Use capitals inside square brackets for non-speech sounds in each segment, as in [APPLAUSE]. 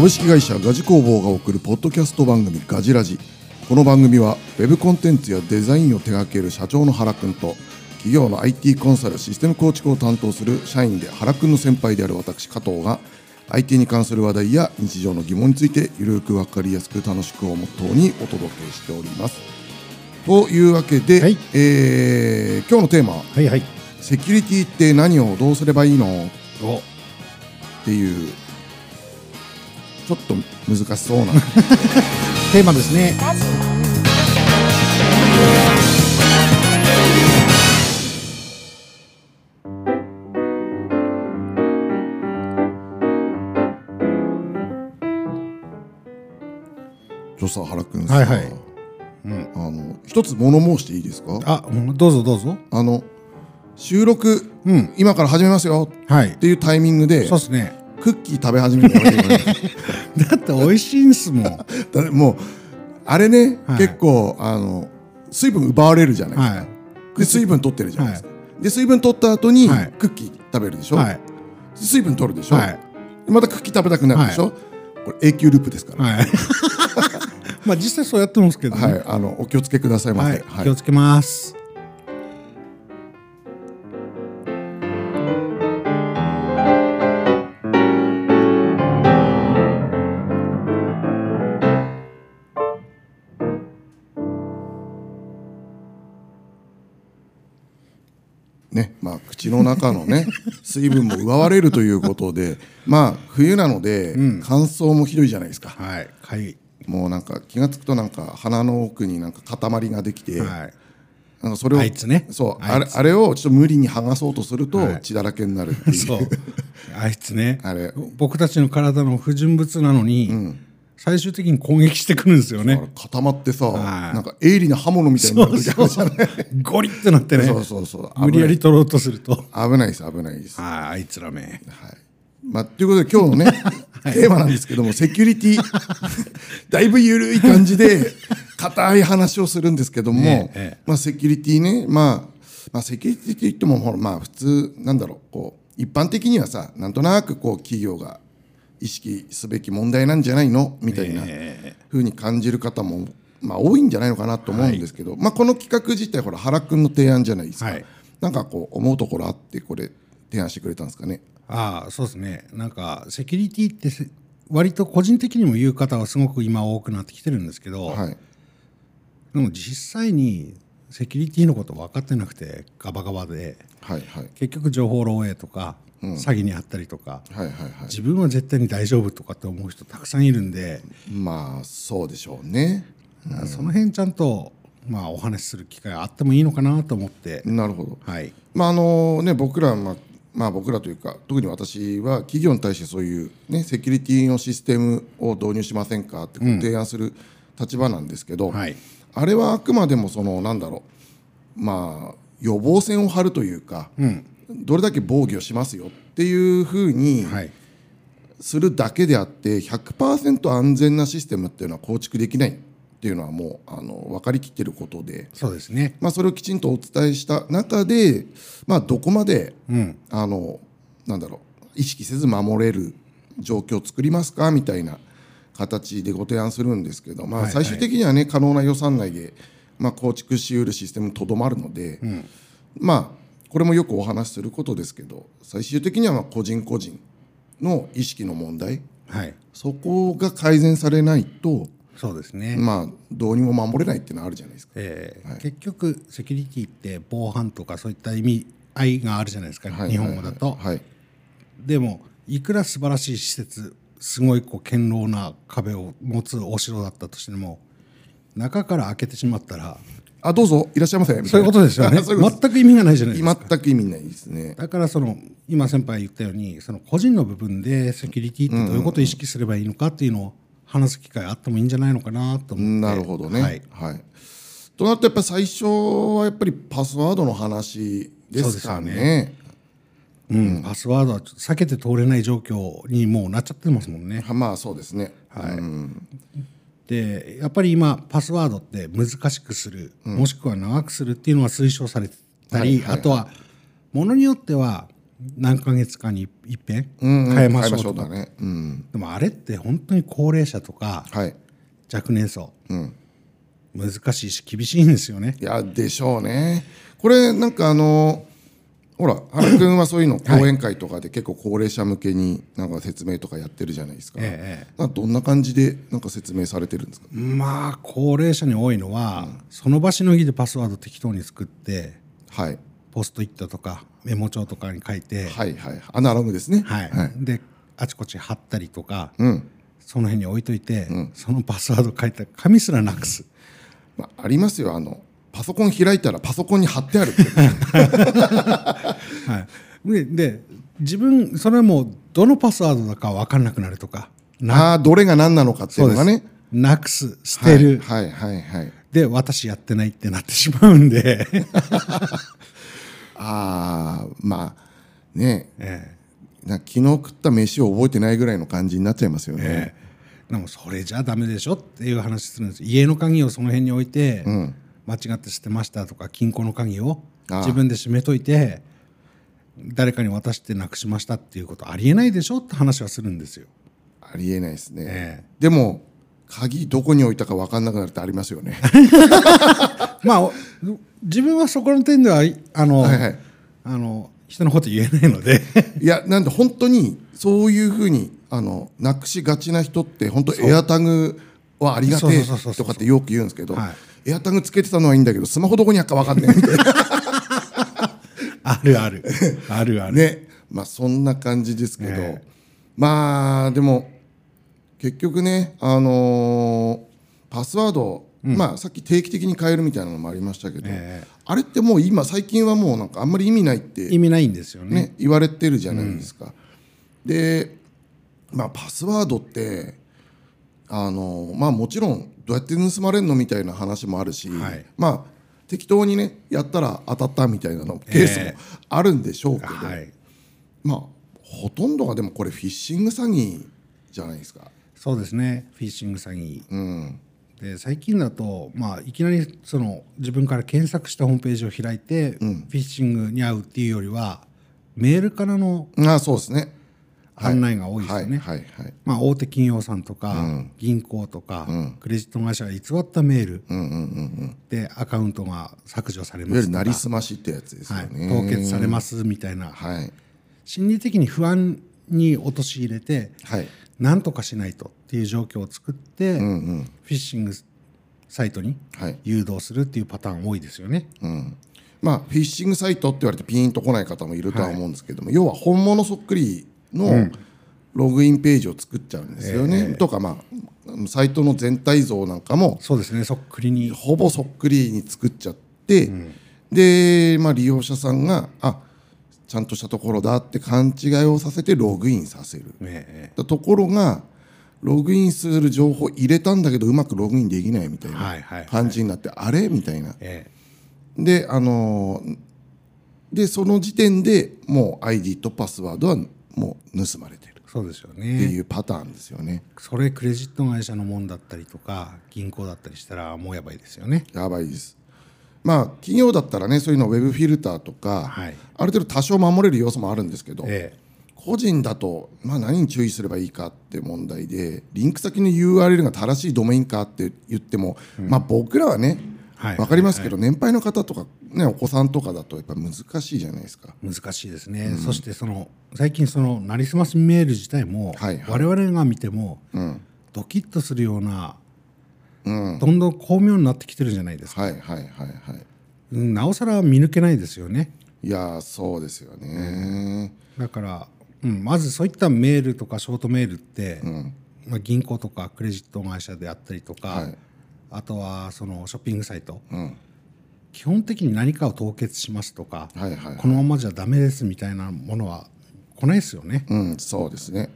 株式会社ガジ工房が送るポッドキャスト番組ガジラジ。この番組はウェブコンテンツやデザインを手掛ける社長の原くんと企業の IT コンサルシステム構築を担当する社員で原くんの先輩である私加藤が IT に関する話題や日常の疑問についてゆるく分かりやすく楽しくをモットーにお届けしております。というわけで、はい。えー今日のテーマ。はいはい。セキュリティって何をどうすればいいの？お。っていうちょっと難しそうな。[LAUGHS] テーマですね。ちょさ原くんさ、はいはい。あの一つ物申していいですか？あうんどうぞどうぞ。あの収録、うん。今から始めますよはい。っていうタイミングでそうですねクッキー食べ始めた [LAUGHS] だって美味しいんすもん。はだもうあれね、はい。結構あの水分奪われるじゃないですか、い。で水分取ってるじゃないですか、で水分取った後にはい。クッキー食べるでしょ、はい。水分取るでしょ、はい。またクッキー食べたくなるでしょ、これ永久ループですから。はい。[LAUGHS] まあ実際そうやってますけどね。はい、あのお気をつけくださいませ。はい。はい。気をつけますの中のね [LAUGHS] 水分も奪われるということで、まあ冬なので、乾燥もひどいじゃないですか。はい。かゆい。もうなんか気がつくとなんか鼻の奥になんか塊ができて、はい。なんかそれをあいつね。そうあれあれをちょっと無理に剥がそうとするとはい。血だらけになるっていう。そう。あいつね。あれ。僕たちの体の不純物なのに、最終的に攻撃してくるんですよね。固まってさ、はい。なんか鋭利な刃物みたいになる時あるじゃない？ゴリってなってね。そうそうそう。無理やり取ろうとすると。危ないです危ないです。はいあいつらめ。はい。まあ、ということで今日のね、[LAUGHS] テーマなんですけども、セキュリティ、[LAUGHS] だいぶ緩い感じで、硬い話をするんですけども、ねええ。まあ、セキュリティね、まあ、まあ、セキュリティって言っても、ほら、まあ、普通、なんだろう、こう、一般的にはさ、なんとなく、こう、企業が意識すべき問題なんじゃないの？みたいなふうに感じる方も、まあ、多いんじゃないのかなと思うんですけど、まあ、この企画自体、ほら、原くんの提案じゃないですか。はいなんかこう、思うところあって、これ、提案してくれたんですかね？ああそうですねなんかセキュリティってせ割と個人的にも言う方はすごく今多くなってきてるんですけど、はい。でも実際にセキュリティのこと分かってなくてガバガバではいはい結局情報漏洩とか、詐欺にあったりとか。はいはいはい。自分は絶対に大丈夫とかって思う人たくさんいるんで、まあそうでしょうね。その辺ちゃんと、まあ、お話しする機会があってもいいのかなと思って、なるほど。はい。まああのね僕らまあまあ僕らというか特に私は企業に対してそういうねセキュリティのシステムを導入しませんかって提案する立場なんですけど、はい。あれはあくまでもそのなんだろう。まあ予防線を張るというか、どれだけ防御しますよっていうふうにはい。するだけであって100%安全なシステムっていうのは構築できないっていうのはもうあの分かりきってることで、そうですね。まあ、それをきちんとお伝えした中で、まあ、どこまで、あのなんだろう意識せず守れる状況を作りますかみたいな形でご提案するんですけど、まあ、はい最終的にはね、可能な予算内で、まあ、構築しうるシステムにとどまるので、まあこれもよくお話しすることですけど最終的にはまあ個人個人の意識の問題。はい。そこが改善されないと、そうですね、まあ、どうにも守れないっていうのはあるじゃないですか。えー結局セキュリティって防犯とかそういった意味合いがあるじゃないですか、はい。日本語だと、はい。でもいくら素晴らしい施設すごいこう堅牢な壁を持つお城だったとしても中から開けてしまったらあどうぞいらっしゃいませみたなそういうことですよね [LAUGHS] 全く意味がないじゃないですか全く意味ないですね。だからその今先輩言ったようにその個人の部分でセキュリティってどういうことを意識すればいいのかっていうのを話す機会あってもいいんじゃないのかなと思ってなるほどね。ははいい。となるとやっぱり最初はやっぱりパスワードの話ですかそうですよね。うん、パスワードは避けて通れない状況にもうなっちゃってますもんね。はまあそうですね。はいでやっぱり今パスワードって難しくする、もしくは長くするっていうのが推奨されてたり、はいはいはい。あとはものによっては何ヶ月かに一遍うんうん。変えましょうとか、だね。うん。でもあれって本当に高齢者とかはい。若年層。うん。難しいし厳しいんですよね。いやでしょうね。これなんかあのほら原君はそういうの講演会とかで結構高齢者向けになんか説明とかやってるじゃないですか,、えなんかどんな感じでなんか説明されてるんですか？まあ高齢者に多いのは、その場しのぎでパスワード適当に作ってはい。ポストイットとかメモ帳とかに書いて、はいはいアナログですね。はい。であちこち貼ったりとか、うん。その辺に置いといて、そのパスワード書いた紙すらなくす。まあ、ありますよあのパソコン開いたらパソコンに貼ってあるってはい、[LAUGHS] でで自分それはもうどのパスワードだか分かんなくなるとか。ああどれが何なのかっていうのがね。なくす捨てる、はいはいはいはい。で私やってないってなってしまうんで、[LAUGHS] ああまあね。えな昨日食った飯を覚えてないぐらいの感じになっちゃいますよね、えでもそれじゃダメでしょっていう話するんです。家の鍵をその辺に置いて、間違って捨てましたとか金庫の鍵を自分で閉めといて誰かに渡してなくしましたっていうことありえないでしょって話はするんですよ。ありえないですね、えでも鍵どこに置いたか分かんなくなるってありますよね。[LAUGHS] まあお自分はそこの点ではいあの、はいはい。あの人のこと言えないので。いやなんで本当にそういうふうにあのなくしがちな人って本当エアタグはありがてえとかってよく言うんですけど、はエアタグつけてたのはいいんだけどスマホどこにあっか分かんないみたいなあるある。あるある、ね。まあそんな感じですけど、えまあでも結局ねあのーパスワード、まあさっき定期的に変えるみたいなのもありましたけど、えあれってもう今最近はもうなんかあんまり意味ないって意味ないんですよね。ね、言われてるじゃないですか。で、まあ、パスワードってあの、まあ、もちろんどうやって盗まれるのみたいな話もあるし、はい。まあ適当にねやったら当たったみたいなのケースもええあるんでしょうけど、はい。まあほとんどがでもこれフィッシング詐欺じゃないですか。そうですね。フィッシング詐欺。うん、で最近だと、まあ、いきなりその自分から検索したホームページを開いて、フィッシングに遭うっていうよりはメールからのあそうですね。案内が多いですよね、はいはいはい。まあ、大手企業さんとか、銀行とか、クレジット会社が偽ったメール。でアカウントが削除されいわゆるますとかなりすましってやつですよはい、ね。凍結されますみたいなはい心理的に不安に陥れてはい。何とかしないとっていう状況を作って、うんうんフィッシングサイトにはい。誘導するっていうパターン多いですよね。うんまあ、フィッシングサイトって言われてピーンと来ない方もいるとは思うんですけども、要は本物そっくりのログインページを作っちゃうんですよね。とか、まあ、サイトの全体像なんかもそうですね。そっくりに。ほぼそっくりに作っちゃって、で、まあ、利用者さんがあちゃんとしたところだって勘違いをさせてログインさせる。えところがログインする情報入れたんだけどうまくログインできないみたいない感じになって、あれみたいな。ええ。であのーでその時点でもう ID とパスワードはもう盗まれてるえそうですよってね。いうパターンですよね。それクレジット会社のもんだったりとか銀行だったりしたらもうやばいですよね。やばいです。まあ企業だったらねそういうのウェブフィルターとか、はいある程度多少守れる要素もあるんですけど、え個人だと、まあ、何に注意すればいいかって問題でリンク先の URL が正しいドメインかって言っても、まあ、僕らはねはい分かりますけど、年配の方とか、ね、お子さんとかだとやっぱ難しいじゃないですか。え難しいですね。そしてその最近そのなりすましメール自体も、はいはい我々が見ても、うんドキッとするようなうん、どんどん巧妙になってきてるじゃないですか。はいはいはいはい。うんなおさら見抜けないですよね。いやーそうですよね。だから、うん、まずそういったメールとかショートメールって、うんまあ、銀行とかクレジット会社であったりとか、はいあとはそのショッピングサイトうん基本的に何かを凍結しますとか、はいはいこのままじゃダメですみたいなものは来ないですよね。うん、そうですね。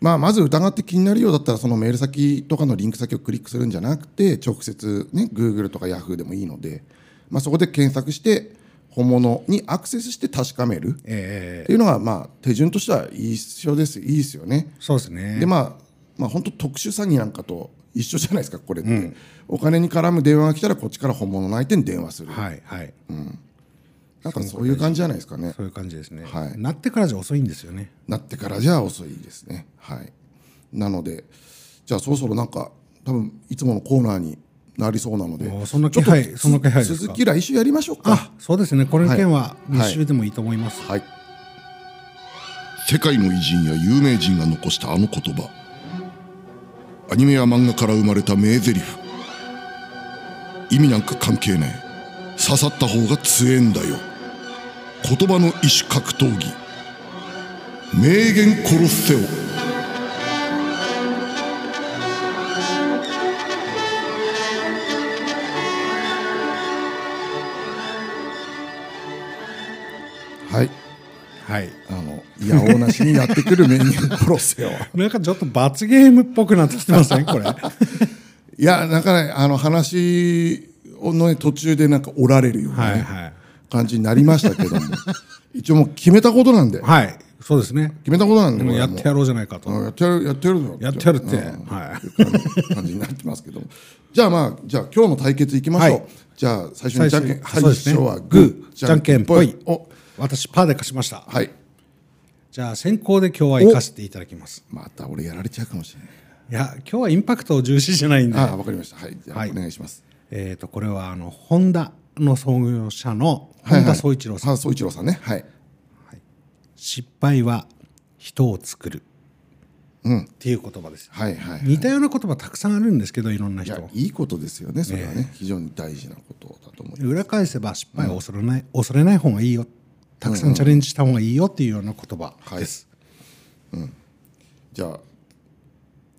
まあ、まず疑って気になるようだったらそのメール先とかのリンク先をクリックするんじゃなくて直接ね Google とか Yahoo でもいいので、まあ、そこで検索して本物にアクセスして確かめるっえていうのがまあ手順としては一緒ですいいですよね。そうですね。でまあまあ本当特殊詐欺なんかと一緒じゃないですかこれって、お金に絡む電話が来たらこっちから本物の相手に電話する、はいはい。なんかそういう感じじゃないですかね。そういう感じですね、はい。なってからじゃ遅いんですよね。なってからじゃ遅いですね。はい。なのでじゃあそろそろなんか多分いつものコーナーになりそうなのでおそんな気配ちょっとそんな気配続き来週やりましょうか。あそうですね。この件ははい。2週でもいいと思います、はい。世界の偉人や有名人が残したあの言葉アニメや漫画から生まれた名台詞。意味なんか関係ねえ。刺さった方が強えんだよ。言葉の異種格闘技。名言殺せよ。はい。はい。あのいやおうなしにやってくるメニュー殺せよ。[LAUGHS] なんかちょっと罰ゲームっぽくなってきてません？これ。[LAUGHS] いやなんかねあの話の、ね、途中でなんか折られるような、ねはいはい。感じになりましたけども。[LAUGHS] 一応もう決めたことなんで。はい。そうですね。決めたことなんでもやってやろうじゃないかと。うんやってやるやってやるぞ。やってやるって、うん。はい。いう感じになってますけども。じゃあまあじゃあ今日の対決いきましょう、はい。じゃあ最初にじゃんけん最初最初はググー。ーじゃんけんぽい。お私パーで貸しました。はい。じゃあ先行で今日は行かせていただきます。また俺やられちゃうかもしれない。いや今日はインパクトを重視じゃないんで。ああわかりました。はい。じゃあはい。お願いします。えー、とこれはあのホンダの創業者のはいはい。本田宗一郎さん、あ宗一郎さんね。はい。失敗は人を作る、うん。っていう言葉です。よはいはい。似たような言葉たくさんあるんですけどいろんない人やいいことですよねそれはね。非常に大事なことだと思います。裏返せば失敗を恐れない、恐れない方がいいよたくさんチャレンジした方がいいよっていうような言葉です、じゃあ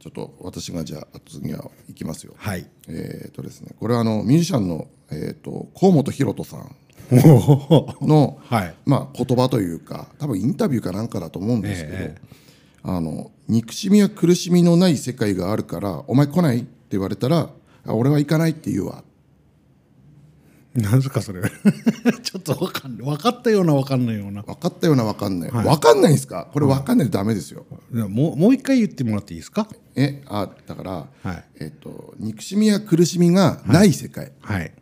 ちょっと私がじゃあ次はいきますよ。はい。えっとですねこれはあのミュージシャンのえっと河本大翔さんの、[LAUGHS] はい。まあ、言葉というか多分インタビューかなんかだと思うんですけど、えあの憎しみや苦しみのない世界があるから「お前来ない?」って言われたら「あ俺は行かない」って言うわ何ですかそれ。[LAUGHS] ちょっと分かんない。分かったような分かんないような。分かったような分かんない、分かんないんですか？これ分かんないとダメですよ、でももうもう一回言ってもらっていいですか？えあだから、はい。えっと憎しみや苦しみがない世界。はい。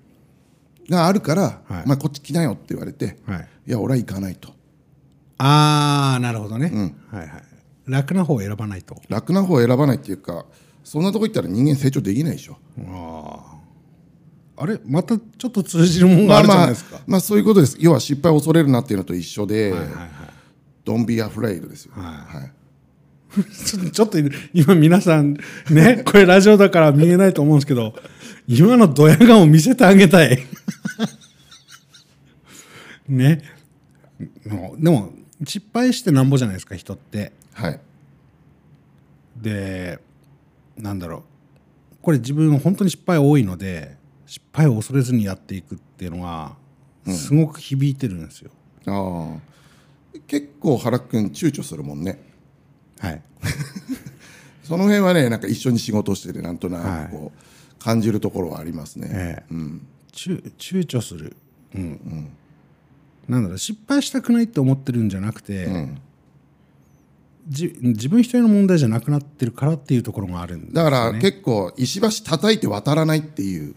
があるから「はい。お前こっち来なよ」って言われて「はい。いや俺は行かない」と。ああなるほどね、はいはい。楽な方を選ばないと。楽な方を選ばないっていうかそんなとこ行ったら人間成長できないでしょあれまたちょっと通じるもんがあるじゃまあないですか、まあそういうことです。要は失敗を恐れるなっていうのと一緒で、はいはいはい Don't be afraid ですよ、はい。はい。[LAUGHS] ちょっと今皆さんねこれラジオだから見えないと思うんですけど [LAUGHS] 今のドヤ顔を見せてあげたい。[LAUGHS] ね。でも失敗してなんぼじゃないですか人って。はい。でなんだろう。これ自分本当に失敗多いので失敗を恐れずにやっていくっていうのがすごく響いてるんですよ、ああ。結構原君躊躇するもんね。はい。[LAUGHS] その辺はねなんか一緒に仕事をしててなんとなくこう、感じるところはありますね、ええ。躊躊躇する、うん。なんだろう失敗したくないって思ってるんじゃなくて、じ自分一人の問題じゃなくなってるからっていうところがあるんですだから、結構石橋叩いて渡らないっていう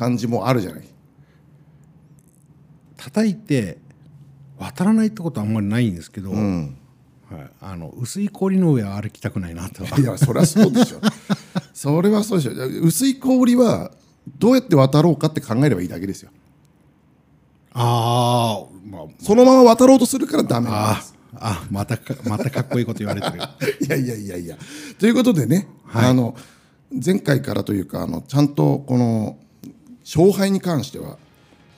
感じもあるじゃない。叩いて渡らないってことはあんまりないんですけど、ん。はい、あの薄い氷の上は歩きたくないなといやそりゃそうでしょ。[LAUGHS] それはそうでしょ。薄い氷はどうやって渡ろうかって考えればいいだけですよ。あー、まあそのまま渡ろうとするからダメなんです。あまたかまたかっこいいこと言われてる。[LAUGHS] いやいやいやいや。ということでね、あの前回からというかあのちゃんとこの勝敗に関しては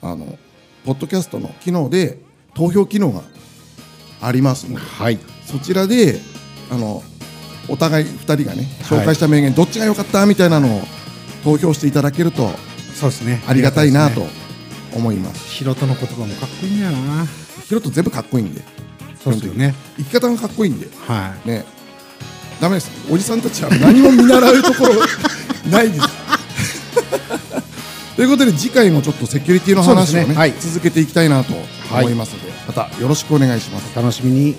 あのポッドキャストの機能で投票機能がありますので、はい。そちらであのお互い2人がね紹介した名言、どっちが良かったみたいなのを投票していただけるとそうですね。ありがたいなと思います。ヒロトの言葉もかっこいいんだよな。ヒロト全部かっこいいんで、そうですよね。生き方がかっこいいんで。はね。ダメです。おじさんたちは何も見習うところ [LAUGHS] ないですということで次回もちょっとセキュリティの話をねね。はい。続けていきたいなと思いますので、またよろしくお願いします。い楽しみに